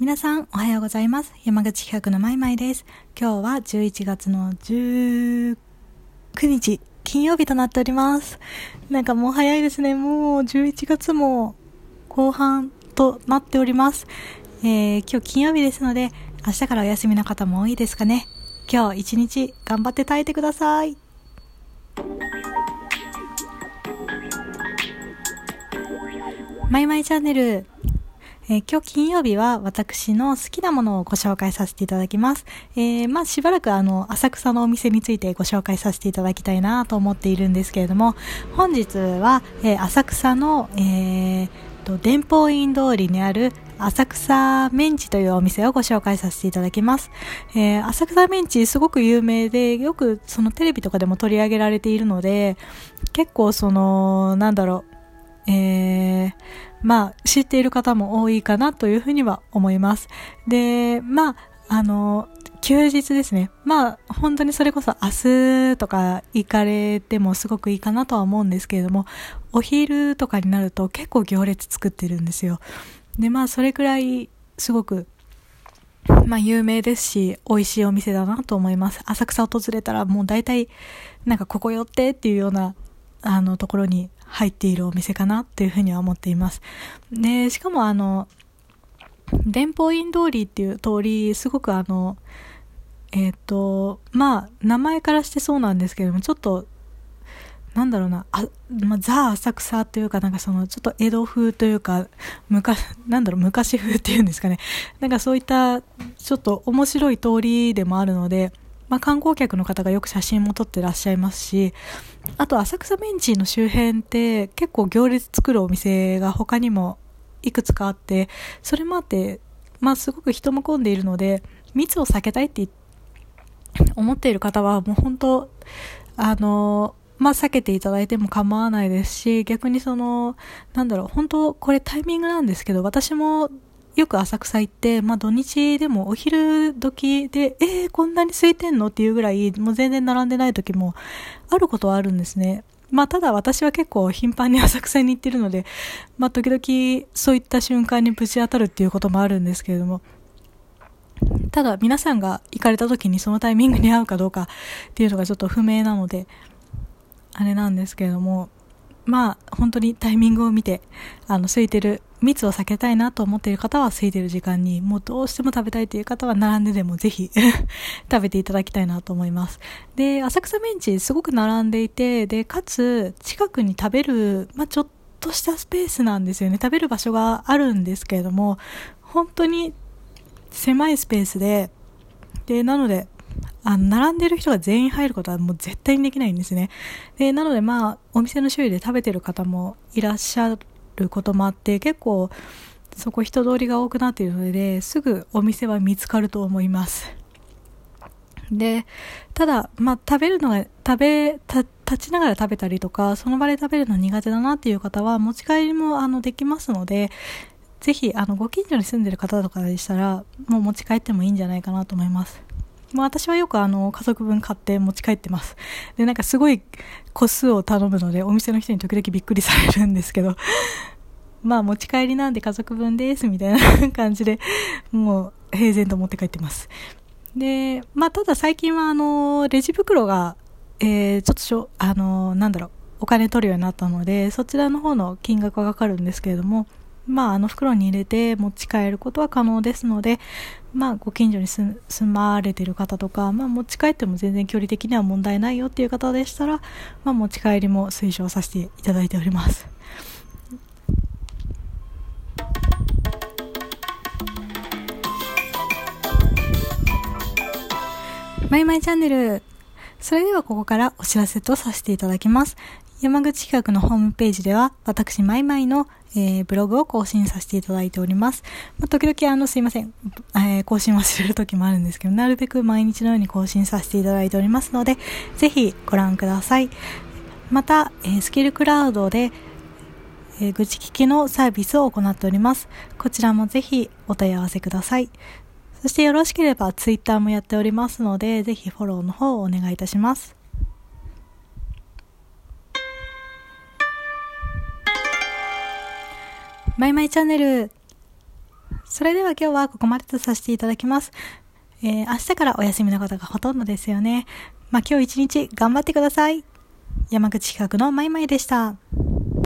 皆さんおはようございます。山口企画のまいまいです。今日は11月の19日、金曜日となっております。なんかもう早いですね。もう11月も後半となっております。えー、今日金曜日ですので、明日からお休みの方も多いですかね。今日一日頑張って耐えてください。マイマイチャンネル。えー、今日金曜日は私の好きなものをご紹介させていただきます。えー、まあしばらくあの、浅草のお店についてご紹介させていただきたいなと思っているんですけれども、本日は、えー、浅草の、えー、と、伝法院通りにある浅草メンチというお店をご紹介させていただきます。えー、浅草メンチすごく有名で、よくそのテレビとかでも取り上げられているので、結構その、なんだろう、えー、まあ、知っている方も多いかなというふうには思います。で、まあ、あの、休日ですね。まあ、本当にそれこそ明日とか行かれてもすごくいいかなとは思うんですけれども、お昼とかになると結構行列作ってるんですよ。で、まあ、それくらいすごく、まあ、有名ですし、美味しいお店だなと思います。浅草訪れたらもう大体、なんかここ寄ってっていうような、あの、ところに入っているお店かなっていうふうには思っています。で、しかもあの、伝法院通りっていう通り、すごくあの、えっ、ー、と、まあ、名前からしてそうなんですけども、ちょっと、なんだろうな、あ、まあ、ザ・浅草というか、なんかその、ちょっと江戸風というか、昔、なんだろう、昔風っていうんですかね。なんかそういった、ちょっと面白い通りでもあるので、まあ、観光客の方がよく写真も撮ってらっしゃいますし、あと浅草ベンチの周辺って結構行列作るお店が他にもいくつかあって、それもあって、まあすごく人も混んでいるので、密を避けたいって思っている方はもう本当、あの、まあ避けていただいても構わないですし、逆にその、なんだろう、本当これタイミングなんですけど、私もよく浅草行って、まあ土日でもお昼時で、えー、こんなに空いてんのっていうぐらい、もう全然並んでない時もあることはあるんですね。まあただ私は結構頻繁に浅草に行ってるので、まあ時々そういった瞬間にぶち当たるっていうこともあるんですけれども、ただ皆さんが行かれた時にそのタイミングに合うかどうかっていうのがちょっと不明なので、あれなんですけれども、まあ本当にタイミングを見て、あの空いてる密を避けたいなと思っている方は空いてる時間に、もうどうしても食べたいという方は並んででもぜひ 食べていただきたいなと思います。で、浅草メンチすごく並んでいて、で、かつ近くに食べる、まあ、ちょっとしたスペースなんですよね。食べる場所があるんですけれども、本当に狭いスペースで、で、なので、あの、並んでる人が全員入ることはもう絶対にできないんですね。で、なのでまあ、お店の周囲で食べてる方もいらっしゃることもあって結構そこ人通りが多くなっているのですぐお店は見つかると思います。でただまあ食べるのが食べ立ちながら食べたりとかその場で食べるの苦手だなっていう方は持ち帰りもあのできますのでぜひあのご近所に住んでる方とかでしたらもう持ち帰ってもいいんじゃないかなと思います。まあ、私はよくあの家族分買って持ち帰ってます。で、なんかすごい個数を頼むのでお店の人に時々びっくりされるんですけど、まあ持ち帰りなんで家族分ですみたいな感じで、もう平然と持って帰ってます。で、まあただ最近はあの、レジ袋が、えー、ちょっとしょ、あの、なんだろう、お金取るようになったので、そちらの方の金額がかかるんですけれども、まあ、あの袋に入れて持ち帰ることは可能ですので、まあ、ご近所に住まれている方とか、まあ、持ち帰っても全然距離的には問題ないよっていう方でしたら、まあ、持ち帰りも推奨させていただいております。マイマイチャンネル。それではここからお知らせとさせていただきます。山口企画のホームページでは、私マイマイの、えー、ブログを更新させていただいております。まあ、時々あの、すいません、えー、更新忘れる時もあるんですけど、なるべく毎日のように更新させていただいておりますので、ぜひご覧ください。また、えー、スキルクラウドで、え、愚痴聞きのサービスを行っております。こちらもぜひお問い合わせください。そしてよろしければツイッターもやっておりますので、ぜひフォローの方をお願いいたします。マイマイチャンネル。それでは今日はここまでとさせていただきます。えー、明日からお休みの方がほとんどですよね。まあ、今日一日頑張ってください。山口企画のまいまいでした。